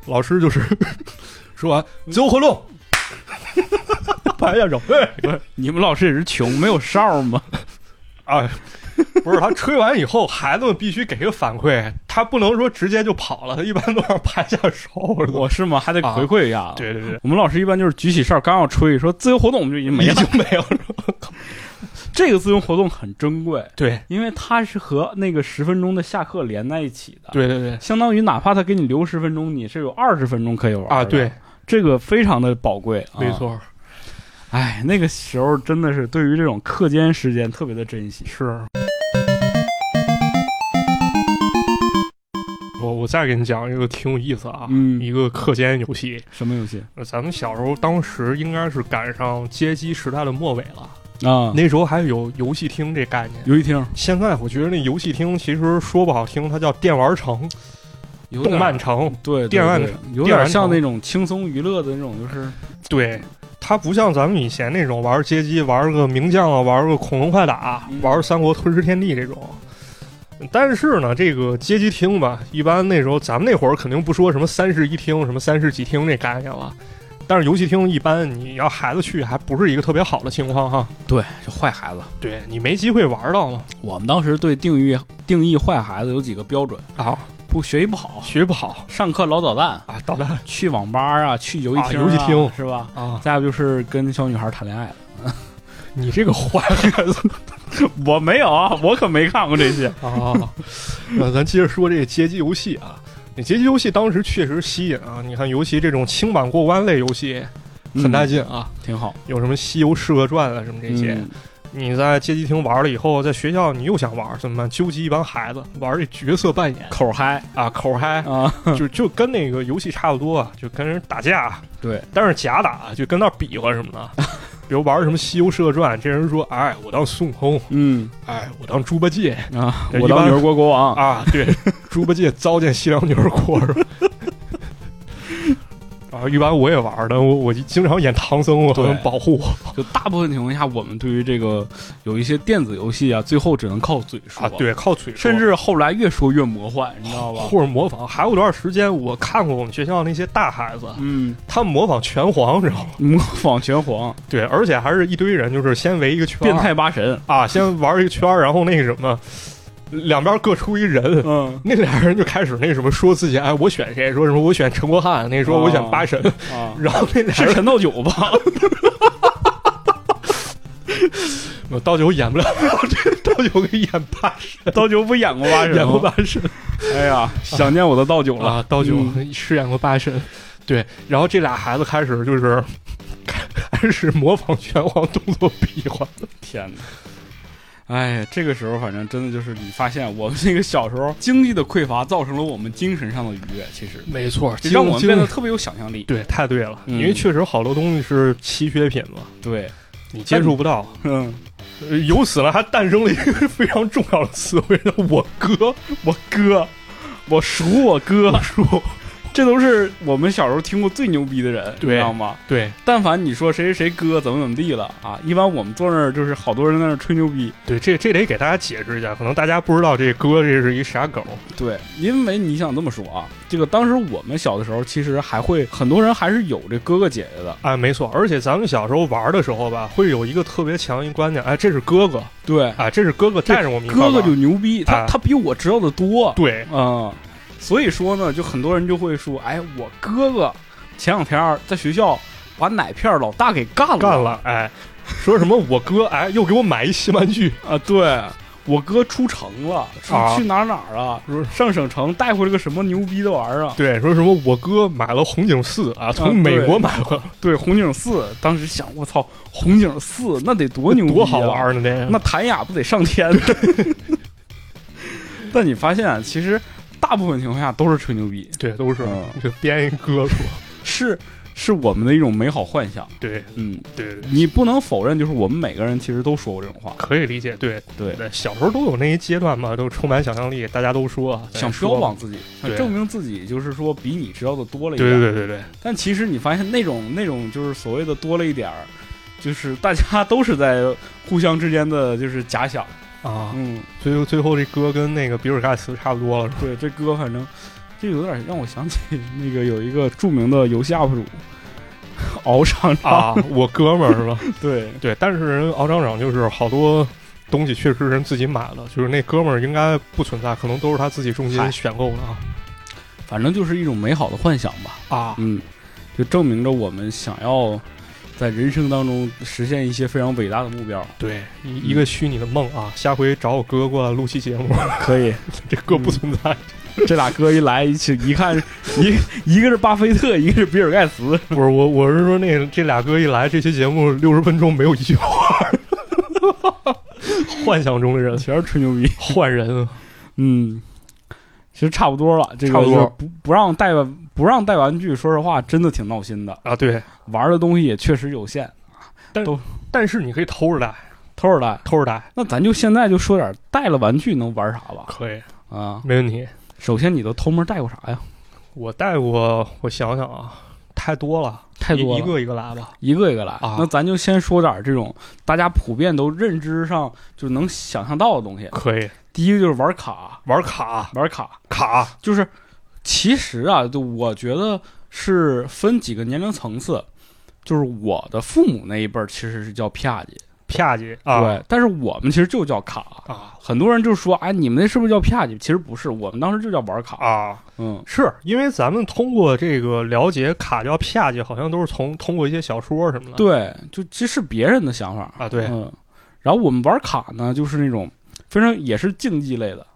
老师就是 说完自由活动。拍一下手，不是你们老师也是穷，没有哨吗？啊，不是他吹完以后，孩子们必须给个反馈，他不能说直接就跑了，他一般都要拍下手。我是吗？还得回馈一下、啊。对对对，我们老师一般就是举起哨，刚要吹，说自由活动，我们就已经没了，已经没有了。这个自由活动很珍贵，对，因为它是和那个十分钟的下课连在一起的。对对对，相当于哪怕他给你留十分钟，你是有二十分钟可以玩啊。对，这个非常的宝贵，没错。啊哎，那个时候真的是对于这种课间时间特别的珍惜。是，我我再给你讲一个挺有意思啊，嗯，一个课间游戏。什么游戏？咱们小时候当时应该是赶上街机时代的末尾了啊，那时候还有游戏厅这概念。游戏厅，现在我觉得那游戏厅其实说不好听，它叫电玩城。动漫城，对，电玩城有点像那种轻松娱乐的那种，就是对。它不像咱们以前那种玩街机，玩个名将啊，玩个恐龙快打，嗯玩三国吞噬天地这种。但是呢，这个街机厅吧，一般那时候咱们那会儿肯定不说什么三室一厅、什么三室几厅这概念了。但是游戏厅一般你要孩子去，还不是一个特别好的情况哈。对，就坏孩子。对你没机会玩到嘛。我们当时对定义定义坏孩子有几个标准：啊，不学习不好，学习不好上课老捣蛋，啊，捣蛋去网吧啊，去游戏厅、啊游戏厅是吧？啊！再不就是跟小女孩谈恋爱了。你这个坏孩子 我没有啊，我可没看过这些。啊！那咱接着说这个街机游戏啊，那街机游戏当时确实吸引啊。你看，尤其这种轻版过关类游戏很带劲啊，挺好。有什么《西游释厄传》啊什么这些。嗯你在街机厅玩了以后，在学校你又想玩，怎么？办？纠集一帮孩子玩这角色扮演。口嗨。啊，口嗨，啊，就就跟那个游戏差不多啊，就跟人打架，对，但是假打，就跟那儿比划什么的。比如玩什么《西游释厄传》，这人说：“哎，我当孙悟空，嗯。哎，我当猪八戒。啊，我当女儿国国王，啊。”对，猪八戒糟践西凉女儿国是吧？啊，一般我也玩的，我我经常演唐僧，我对能保护我就大部分情况下，我们对于这个有一些电子游戏啊，最后只能靠嘴说啊。，对，靠嘴说，甚至后来越说越魔幻，你知道吧？或者模仿。还有段时间，我看过我们学校那些大孩子，嗯，他们模仿拳皇，你知道吗？模仿拳皇，对，而且还是一堆人，就是先围一个圈，变态八神，啊，先玩一个圈儿，然后那个什么，两边各出一人。嗯那俩人就开始那什么说自己，哎，我选谁？说什么我选陈国汉，那说我选八神，啊，然后那俩人是陈道九吧？我 道九演不了，这 道九给演八神，道九不演过八神吗？演过八神哎呀，想念我的道九了。啊，道九嗯饰演过八神，对，然后这俩孩子开始就是开始模仿拳皇动作比划，天哪！哎，这个时候反正真的就是你发现我们那个小时候经济的匮乏造成了我们精神上的愉悦，其实。没错，这让我们变得特别有想象力。对，太对了，嗯。因为确实好多东西是稀缺品嘛，对，你接触不到。嗯，呃由此呢，还诞生了一个非常重要的词汇，叫我哥。我哥，我叔，我哥，叔，这都是我们小时候听过最牛逼的人，你知道吗？对但凡你说谁谁谁哥怎么怎么地了啊，一般我们坐那儿就是好多人在那儿吹牛逼。对，这这得给大家解释一下，可能大家不知道这哥这是一啥狗。对，因为你想这么说啊，这个当时我们小的时候，其实还会很多人还是有这哥哥姐姐的。哎，没错，而且咱们小时候玩的时候吧，会有一个特别强一观念，哎，这是哥哥，对，啊，这是哥哥带着我们哥哥就牛逼，他、啊他比我知道的多。对嗯，所以说呢，就很多人就会说，哎，我哥哥前两天在学校把奶片老大给干了，干了，哎，说什么我哥哎又给我买一新玩具，啊！对我哥出城了，出啊去哪哪儿啊？上省城带回来个什么牛逼的玩意儿啊？对，说什么我哥买了红警四啊，从美国买了，对，红警四，当时想，我操，红警四那得多牛逼、啊，多好玩呢，这个那谭雅不得上天？但你发现啊，其实大部分情况下都是吹牛逼，对，都是嗯。就编一哥说，是是我们的一种美好幻想。对嗯，对对，你不能否认，就是我们每个人其实都说过这种话，可以理解，对。对，对，小时候都有那一阶段嘛，都充满想象力，大家都说啊想标榜自己，想对。证明自己，就是说比你知道的多了一点。对对对对对，但其实你发现那种那种就是所谓的多了一点儿，就是大家都是在互相之间的就是假想。啊，嗯，最后最后这歌跟那个比尔盖茨差不多了？对，这歌反正这有点让我想起 那个有一个著名的游戏 UP 主敖厂长，啊，我哥们儿是吧？对，对，但是人敖厂长就是好多东西确实是人自己买了，就是那哥们儿应该不存在，可能都是他自己重嗨。金选购的啊。反正就是一种美好的幻想吧。啊，嗯，就证明着我们想要在人生当中实现一些非常伟大的目标。对，一一个虚拟的梦啊，下回找我哥过来录期节目，可以，这哥不存在，这俩哥一来一起一看，一一个是巴菲特，一个是比尔盖茨。不是我，我是说那个这俩哥一来，这期节目六十分钟没有一句话，幻想中的人全是吹牛逼。换人，嗯，其实差不多了。这个差不多就是不不让带玩不让带玩具，说实话真的挺闹心的。啊，对，玩的东西也确实有限，但都但是你可以偷着带，偷着带。偷着带那咱就现在就说点带了玩具能玩啥吧？可以，啊，没问题。首先你都偷摸带过啥呀？我带过，我想想啊，太多了，太多了，一个一个来吧，一个一个来。啊那咱就先说点这种大家普遍都认知上就能想象到的东西。可以第一个就是玩卡，玩卡玩卡卡就是其实啊，就我觉得是分几个年龄层次。就是我的父母那一辈儿其实是叫啪叽，啪叽啊，对，但是我们其实就叫卡。啊很多人就说，哎，你们那是不是叫啪叽？其实不是，我们当时就叫玩卡。啊，嗯，是因为咱们通过这个了解卡叫啪叽，好像都是从通过一些小说什么的，对，就这是别人的想法啊对嗯，然后我们玩卡呢，就是那种非常也是竞技类的，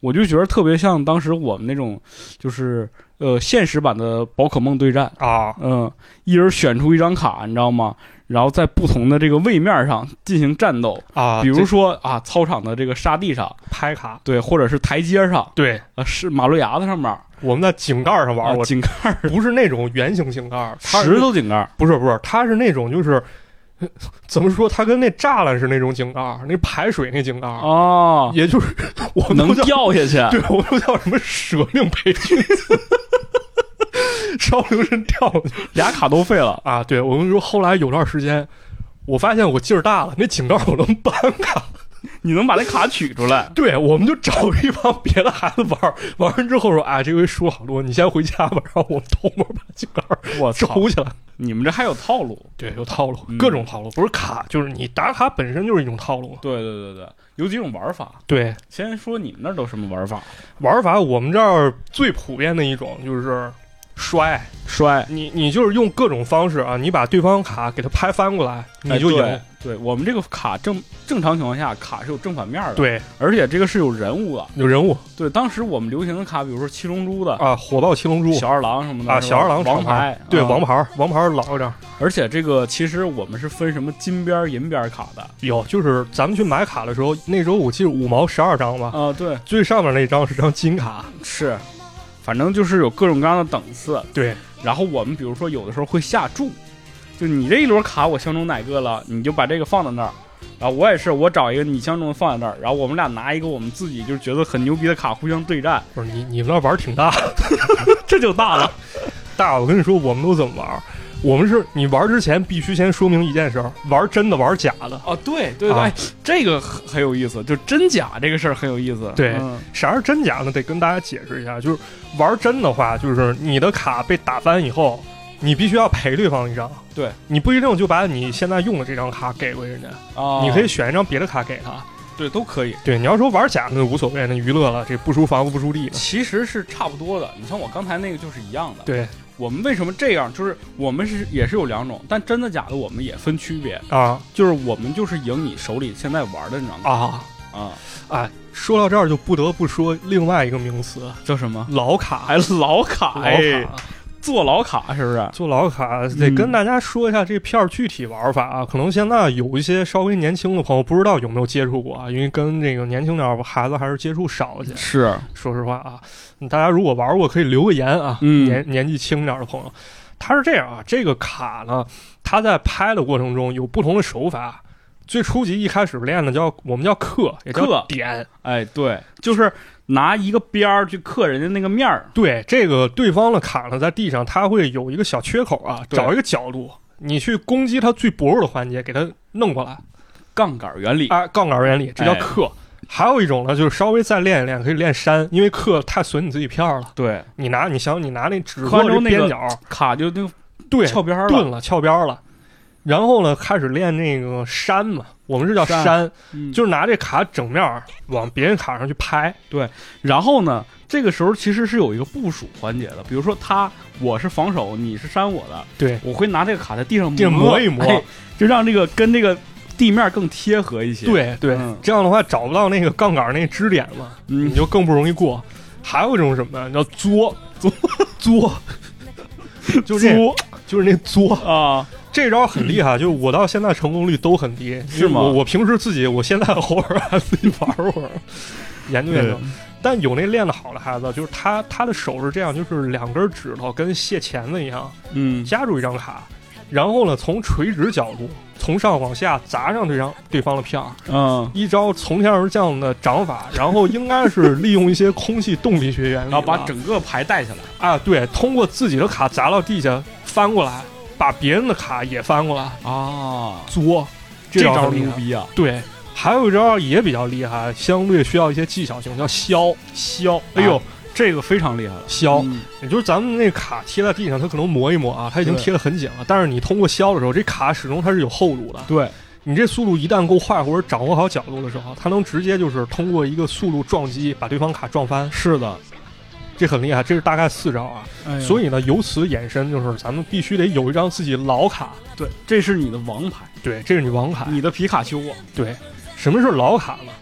我就觉得特别像当时我们那种，就是呃现实版的宝可梦对战，啊。嗯，一人选出一张卡，你知道吗？然后在不同的这个位面上进行战斗，啊，比如说啊，操场的这个沙地上，拍卡，对，或者是台阶上，对，呃，是马路牙子上面，我们在井盖上玩啊过，井盖、不是那种圆形井盖，石头井盖，不是不是，它是那种就是。怎么说？它跟那栅栏是那种井盖，那排水那井盖，哦，也就是 我们能掉下去，对，我们都叫什么舍命陪君子，烧留神掉下去俩卡都废了。啊！对，我跟你说，后来有段时间，我发现我劲儿大了，那井盖我能搬卡。你能把那卡取出来？对，我们就找一帮别的孩子玩儿，玩完之后说：“啊，这回输了好多，你先回家吧，然后我们偷摸把井盖我操！收起来。你们这还有套路？”对，有套路，嗯各种套路，不是卡，就是你打卡本身就是一种套路。对对对对，有几种玩法。对，先说你们那儿都什么玩法？玩法我们这儿最普遍的一种就是摔，摔，你你就是用各种方式啊，你把对方卡给他拍翻过来，你就赢。哎对对我们这个卡正正常情况下卡是有正反面的，，对，而且这个是有人物的。有人物对，当时我们流行的卡，比如说七龙珠的、啊，火爆七龙珠小二郎什么的啊，小二郎王牌牌，对啊王牌，王牌老一点。而且这个其实我们是分什么金边、银边卡的有，就是咱们去买卡的时候，那时候我记得五毛十二张吧，啊，对，最上面那张是张金卡。是，反正就是有各种各样的等次。对，然后我们比如说有的时候会下注，就你这一轮卡我相中哪个了，你就把这个放在那儿。然后我也是，我找一个你相中的放在那儿，然后我们俩拿一个我们自己就是觉得很牛逼的卡互相对战，不是你你们那玩儿挺大，这就大了。大。我跟你说，我们都怎么玩儿？我们是你玩之前必须先说明一件事儿：玩真的，玩假的。哦，对对对，这个很很有意思，就真假这个事儿很有意思。对嗯啥是真假呢？得跟大家解释一下。就是玩真的话，就是你的卡被打翻以后，你必须要赔对方一张。对，你不一定就把你现在用的这张卡给过人家，哦，你可以选一张别的卡给他。对都可以。对，你要说玩假那无所谓，那娱乐了，这不输房子不输地。其实是差不多的，你像我刚才那个就是一样的。对我们为什么这样？就是我们是也是有两种，但真的假的我们也分区别。啊就是我们就是赢你手里现在玩的那张卡啊啊，哎，说到这儿就不得不说另外一个名词叫什么？老卡。还老卡？老哎，卡做老卡是不是？做老卡得嗯跟大家说一下这片儿具体玩法啊。可能现在有一些稍微年轻的朋友不知道有没有接触过啊，因为跟这个年轻点儿孩子还是接触少一些。是，说实话啊，嗯大家如果玩过可以留个言啊。嗯年年纪轻点儿的朋友，他是这样啊，这个卡呢，他在拍的过程中有不同的手法。最初级一开始练的叫我们叫刻，也叫刻点。哎，对，就是拿一个边儿去刻人家那个面儿。对，这个对方的卡呢，在地上它会有一个小缺口啊，找一个角度，你去攻击它最薄弱的环节，给它弄过来。杠杆原理，啊，杠杆原理，这叫哎克。还有一种呢，就是稍微再练一练，可以练山，因为刻太损你自己片儿了。对，你拿，你想，你拿那纸刻过这完之后那个边角，卡就就对，翘边儿了。钝了，翘边儿了。然后呢，开始练那个扇嘛，我们是叫山山，嗯。就是拿这卡整面往别人卡上去拍。对然后呢，这个时候其实是有一个部署环节的，比如说他我是防守，你是扇我的，对，我会拿这个卡在地上地上磨一磨哎就让这个跟这个地面更贴合一些。，对对，嗯。这样的话找不到那个杠杆那支点嘛，嗯。你就更不容易过。还有一种什么呀叫作 作。作，就是这作。就是那作，啊，这招很厉害，就是我到现在成功率都很低，是吗我我平时自己，我现在偶尔还自己玩会儿，研究研究。但有那练得好的孩子，就是他他的手是这样，就是两根指头跟卸钳子一样嗯，夹住一张卡，然后呢从垂直角度从上往下砸上这张对方的片儿，嗯，一招从天而降的掌法，然后应该是利用一些空气动力学原理，然后把整个牌带下来。啊对，通过自己的卡砸到地下，翻过来，把别人的卡也翻过来啊，作，这招牛逼啊！对，还有一招也比较厉害，相对需要一些技巧性，叫削削。哎呦，这个非常厉害了，削，嗯也就是咱们那卡贴在地上，它可能磨一磨啊，它已经贴得很紧了。但是你通过削的时候，这卡始终它是有厚度的。对，你这速度一旦够快，或者掌握好角度的时候，它能直接就是通过一个速度撞击，把对方卡撞翻。是的，这很厉害，这是大概四招啊。哎所以呢，由此衍生就是咱们必须得有一张自己老卡。对，这是你的王牌，对，这是你王牌。你的皮卡丘啊，对，什么是老卡呢？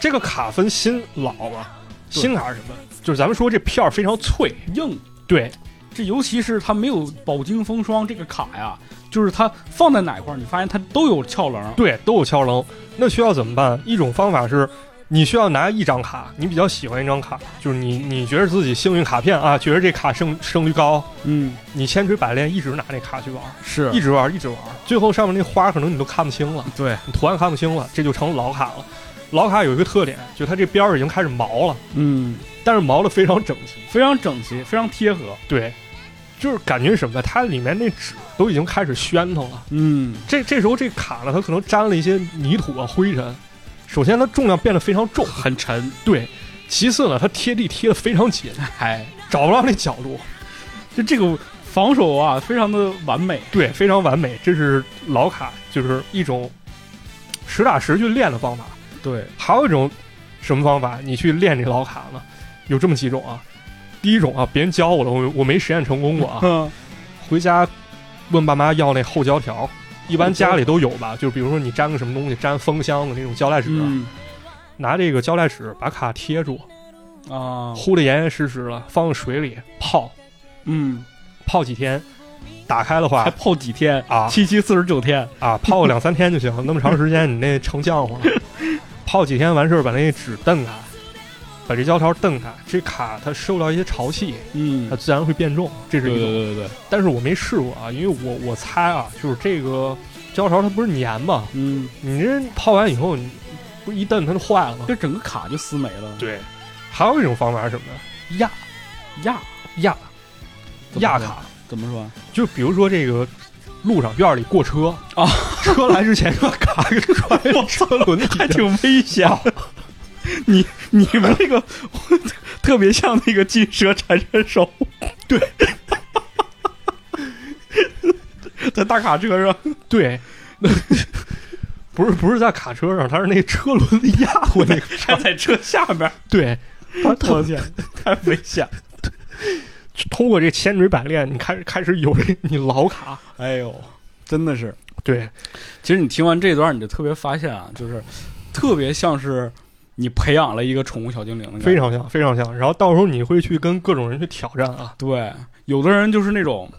这个卡分新老嘛。对新卡是什么？就是咱们说这片儿非常脆，硬。对，这尤其是它没有饱经风霜这个卡呀，就是它放在哪块儿，你发现它都有翘棱。对，都有翘棱。那需要怎么办？一种方法是，你需要拿一张卡，你比较喜欢一张卡，就是你你觉得自己幸运卡片啊，觉得这卡胜胜率高，嗯，你千锤百炼，一直拿那卡去玩，是一直玩，一直玩，最后上面那花可能你都看不清了，对，你图案看不清了，这就成老卡了。老卡有一个特点，就它这边儿已经开始毛了，嗯，但是毛的非常整齐。非常整齐，非常贴合。对，就是感觉什么？它里面那纸都已经开始宣腾了。嗯，这这时候这卡呢，它可能沾了一些泥土啊、灰尘。首先，它重量变得非常重，很沉，对。其次呢，它贴地贴的非常紧，哎，找不到那角度，就这个防守啊，非常的完美。对，非常完美。这是老卡，就是一种实打实去练的方法。对，还有一种什么方法，你去练这老卡呢？有这么几种啊。第一种啊，别人教我的，我我没实验成功过啊。嗯，回家问爸妈要那厚胶条，一般家里都有吧？就比如说你粘个什么东西，粘封箱的那种胶带纸，嗯拿这个胶带纸把卡贴住，啊，糊得严严实实了，放水里泡，嗯，泡几天，打开的话还话泡几天啊七七四十九天。啊，泡个两三天就行，那么长时间你那成浆糊了。泡几天完事儿，把那纸蹬开，把这胶条蹬开，这卡它受到一些潮气，嗯它，自然会变重，这是一种。对对对，但是我没试过啊，因为我我猜啊，就是这个胶条它不是粘嘛，嗯，你这泡完以后，你不是一蹬它就坏了吗？这整个卡就撕没了。对。还有一种方法是什么呢？压压压压卡，怎么说？就比如说这个路上院里过车啊，车来之前就把 卡给揣在车轮还挺危险。你你们那个特别像那个金蛇缠身手，对，在大卡车上，对。不是不是在卡车上，它是那车轮子压过那个还在车下边，对，我的天，太危险！通过这千锤百炼，你开始开始有这你老卡，哎呦，真的是。对其实你听完这段，你就特别发现啊，就是特别像是你培养了一个宠物小精灵的，非常像非常像。然后到时候你会去跟各种人去挑战啊，对。有的人就是那种，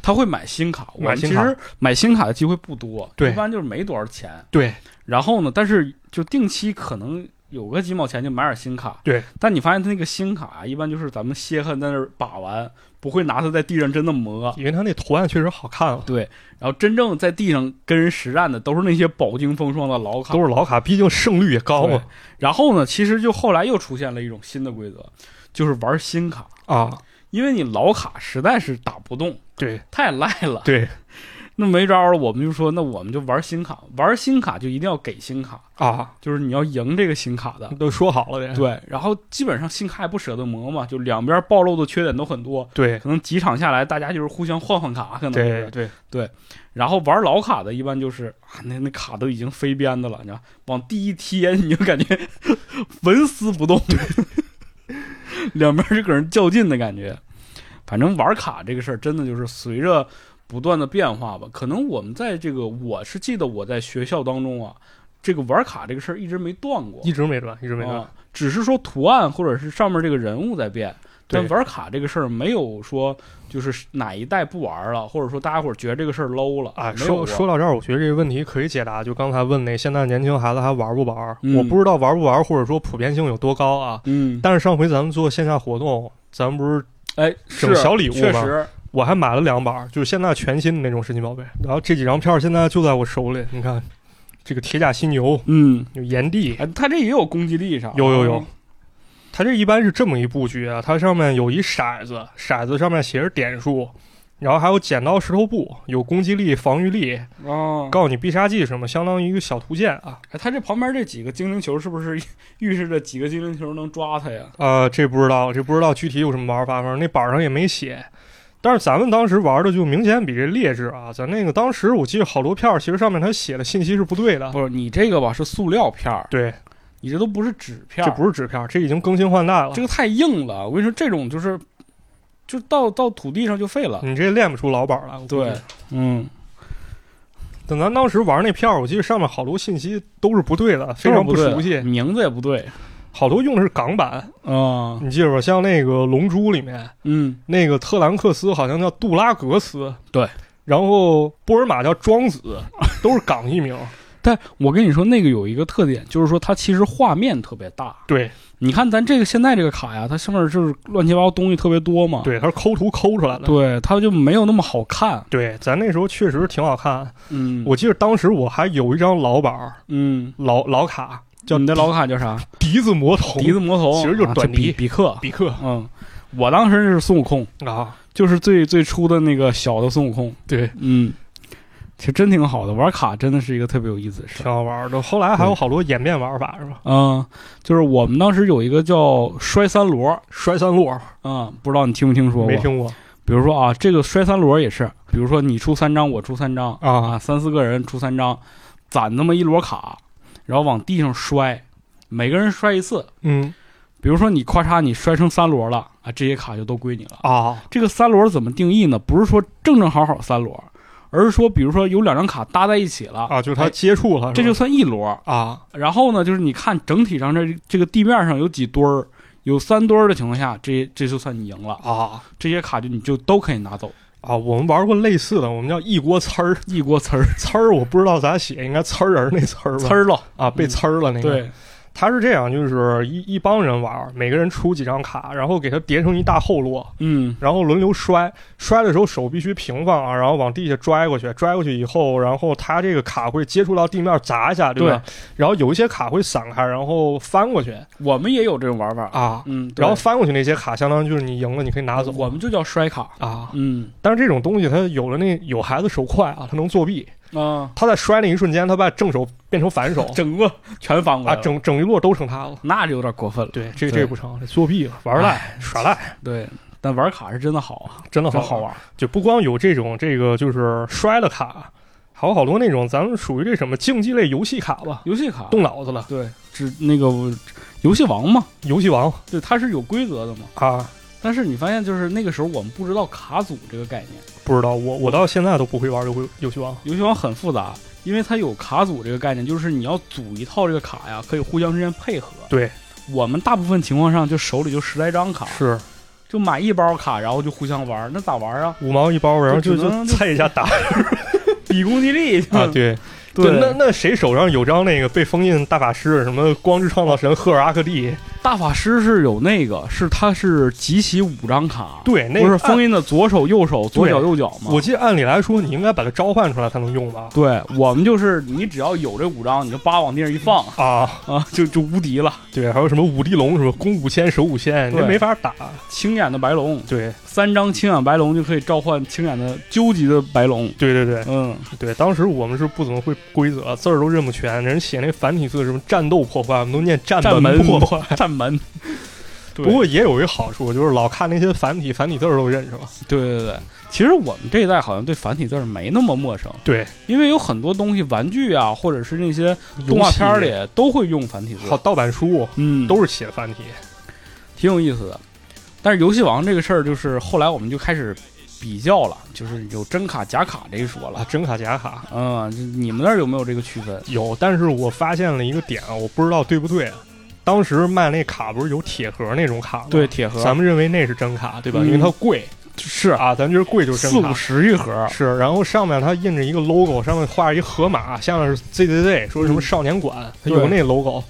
他会买新卡，我其实买新卡的机会不多，对一般就是没多少钱。对然后呢，但是就定期可能有个几毛钱就买点新卡。对。但你发现他那个新卡啊，一般就是咱们歇痕在那儿把玩，不会拿它在地上真的磨。因为它那图案确实好看了。对。然后真正在地上跟人实战的，都是那些饱经风霜的老卡。都是老卡，毕竟胜率也高对嘛。然后呢，其实就后来又出现了一种新的规则，就是玩新卡，啊，因为你老卡实在是打不动，对太赖了。对 那没招了，我们就说，那我们就玩新卡，玩新卡就一定要给新卡，啊，就是你要赢这个新卡的。都说好了的。对，然后基本上新卡也不舍得磨嘛，就两边暴露的缺点都很多，对可能几场下来，大家就是互相换换卡，可能是对对然后玩老卡的，一般就是啊，那那卡都已经飞边子了，你知道，往地一贴，你就感觉 纹丝不动，两边就搁人较劲的感觉。反正玩卡这个事儿，真的就是随着不断的变化吧。可能我们在这个，我是记得我在学校当中啊，这个玩卡这个事儿一直没断过，一直没断，一直没断。啊，只是说图案或者是上面这个人物在变。但玩卡这个事儿没有说就是哪一代不玩了，或者说大家伙儿觉得这个事儿 low 了啊，说说到这儿，我觉得这个问题可以解答。就刚才问那现在年轻孩子还玩不玩？嗯我不知道玩不玩，或者说普遍性有多高啊。嗯，但是上回咱们做线下活动，咱们不是哎，整是小礼物吗确实，我还买了两把，就是现在全新的那种神奇宝贝。然后这几张片儿现在就在我手里，你看，这个铁甲犀牛嗯，有炎帝，哎，它这也有攻击力上？有有有，它这一般是这么一布局啊，它上面有一骰子，骰子上面写着点数，然后还有剪刀石头布，有攻击力、防御力，哦，告诉你必杀技什么，相当于一个小图鉴啊。哎，他这旁边这几个精灵球是不是预示着几个精灵球能抓它呀？呃，这不知道，这不知道具体有什么玩法，反正那板上也没写。但是咱们当时玩的就明显比这劣质啊！咱那个当时我记得好多片儿，其实上面它写的信息是不对的。不是你这个吧是塑料片儿，对，你这都不是纸片这，不是纸片儿，这已经更新换代了。这个太硬了。我跟你说，这种就是就到到土地上就废了。你这练不出老板来。我估计对，嗯，等咱当时玩那片儿，我记得上面好多信息都是不对的，非常不熟悉，名字也不对好多用的是港版。啊，你记着吧，像那个《龙珠》里面，嗯，那个特兰克斯好像叫杜拉格斯，对，然后波尔玛叫庄子，都是港译名。但我跟你说，那个有一个特点，就是说它其实画面特别大。对你看咱这个现在这个卡呀，它上面就是乱七八糟东西特别多嘛。对，它是抠图抠出来的。对，它就没有那么好看。对，咱那时候确实挺好看。嗯，我记得当时我还有一张老板嗯，老老卡，叫你的老卡叫啥？笛子魔头，笛子魔头，其实就是啊短笛比比克。比克嗯，我当时是孙悟空，啊。就是最最初的那个小的孙悟空。对，嗯，其实真挺好的，玩卡真的是一个特别有意思的事挺。好玩的。后来还有好多演变玩法是吧？嗯，就是我们当时有一个叫摔三摞，摔三摞嗯，不知道你听没听说过？没。听过比如说啊，这个摔三摞也是，比如说你出三张，我出三张啊啊，三四个人出三张，攒那么一摞卡，然后往地上摔，每个人摔一次。嗯比如说你咔嚓你摔成三摞了啊，这些卡就都归你了。啊这个三摞怎么定义呢？不是说正正好好三摞，而是说比如说有两张卡搭在一起了啊，就是它哎接触了，这就算一摞。啊然后呢，就是你看整体上这这个地面上有几堆儿，有三堆儿的情况下，这这就算你赢了。啊这些卡就你就都可以拿走，啊！我们玩过类似的，我们叫一锅呲儿一锅呲儿呲儿，我不知道咋写，应该呲儿人那呲儿吧？呲儿了。啊，被呲儿了那个。对，他是这样，就是一一帮人玩，每个人出几张卡，然后给他叠成一大后摞，嗯，然后轮流摔，摔的时候手必须平放啊，然后往地下拽过去，拽过去以后，然后他这个卡会接触到地面砸一下，对吧？然后有一些卡会散开，然后翻过去我们也有这种玩法。啊，嗯，然后翻过去那些卡，相当于就是你赢了，你可以拿走。我们就叫摔卡。啊，嗯但是这种东西它有了那有孩子手快啊，他能作弊，啊，他在摔那一瞬间，他把正手变成反手 整个全翻过啊，来啊，整整一摞都成他了。那就有点过分了。对，这对这不成，作弊了，玩赖哎耍赖，对，但玩卡是真的好啊，真的好真好。玩。就不光有这种这个就是摔的卡，还有好多那种咱们属于这什么竞技类游戏卡吧，游戏卡动脑子了。对，只那个游戏王嘛，游戏王对，它是有规则的嘛。啊，但是你发现，就是那个时候我们不知道卡组这个概念，不知道我我到现在都不会玩游戏游戏王游戏王很复杂，因为它有卡组这个概念，就是你要组一套这个卡呀，可以互相之间配合。对，我们大部分情况上就手里就十来张卡，是就买一包卡，然后就互相玩，那咋玩啊？五毛一包，然后就 就猜一下打 比攻击力啊，对对，那那谁手上有张那个被封印大法师什么光之创造神赫尔阿克蒂？大法师是有那个，是他是集齐五张卡，对，那个不是封印的左手、右手、左脚、右脚吗？我记得按理来说，你应该把它召唤出来才能用吧？对我们就是你只要有这五张，你就叭往地上一放啊，啊，就就无敌了。对，还有什么五帝龙，什么攻五千守五千，对那没法打。青眼的白龙，对，三张青眼白龙就可以召唤青眼的究极的白龙。对对对嗯，对，当时我们是不怎么会规则，字儿都认不全，人写那繁体字什么战斗破坏，我们都念战战门破坏。战门。不过也有一个好处，就是老看那些繁体，繁体字儿都认识了。对对对，其实我们这一代好像对繁体字儿没那么陌生，对，因为有很多东西，玩具啊，或者是那些动画片儿里都会用繁体字好。盗版书嗯，都是写繁体。挺有意思的。但是游戏王这个事儿，就是后来我们就开始比较了，就是有真卡假卡这一说啊了。，真卡假卡嗯，你们那儿有没有这个区分？有，但是我发现了一个点啊，我不知道对不对。当时卖那卡不是有铁盒那种卡吗？对，，铁盒，咱们认为那是真卡，对吧？嗯因为它贵是啊，咱觉得贵就是四五真卡。十一盒，是，然后上面它印着一个 logo，上面画着一河马，下面是 ZZZ，说什么少年馆，它有那 logo。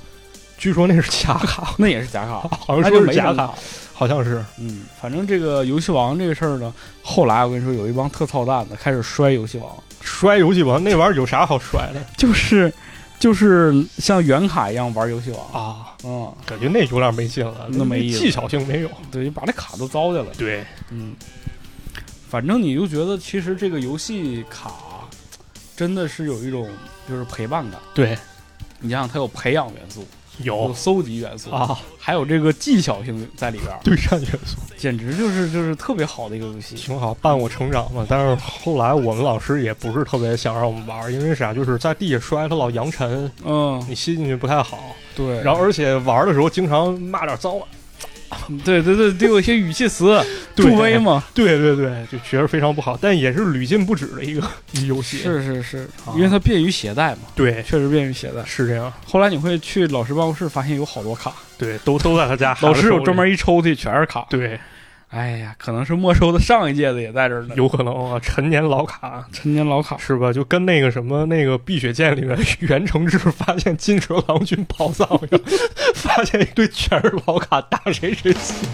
据说那是假卡，那也是假卡，好像说是假卡。好像是。嗯，反正这个游戏王这个事儿呢，后来我跟你说，有一帮特操蛋的开始摔游戏王，摔游戏王那玩意儿有啥好摔的就是就是像原卡一样玩游戏王。啊？嗯，感觉那有点没劲了，那没意思技巧性没有。对，你把那卡都糟践了。对，嗯，反正你就觉得其实这个游戏卡真的是有一种就是陪伴感。对，你想想，它有培养元素，有有搜集元素，啊，还有这个技巧性在里边儿，对战元素 简直就是就是特别好的一个游戏。挺好，伴我成长嘛。但是后来我们老师也不是特别想让我们玩，因为啥？就是在地下摔，它老扬尘，嗯，你吸进去不太好。对，然后而且玩的时候经常骂点脏话。对对对，得有一些语气词 助威嘛。对对对，就觉得非常不好，但也是屡禁不止的一个一游戏。是是是，啊因为它便于携带嘛，对，确实便于携带。是这样。后来你会去老师办公室，发现有好多卡，对，都都在他家。老师有专专门一抽屉全是卡。对，哎呀，可能是没收的上一届的也在这儿呢，有可能啊，陈年老卡陈年老卡。是吧？就跟那个什么那个《碧血剑》里面袁承志发现金蛇郎君宝藏一样，发现一堆全是老卡，打谁谁死。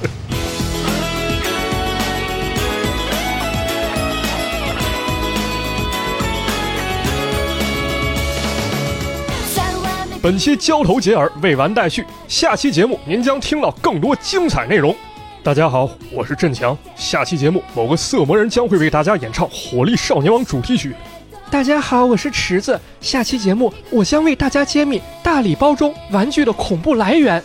本期交头接耳，未完待续。下期节目您将听到更多精彩内容。大家好，我是振强。下期节目，某个色魔人将会为大家演唱《火力少年王》主题曲。大家好，我是池子。下期节目我将为大家揭秘大礼包中玩具的恐怖来源。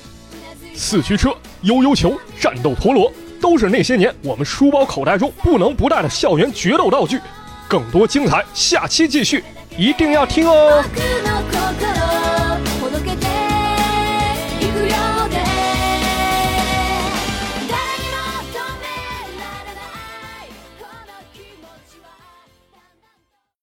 四驱车、悠悠球、战斗陀螺，都是那些年我们书包口袋中不能不带的校园决斗道具。更多精彩，下期继续，一定要听哦！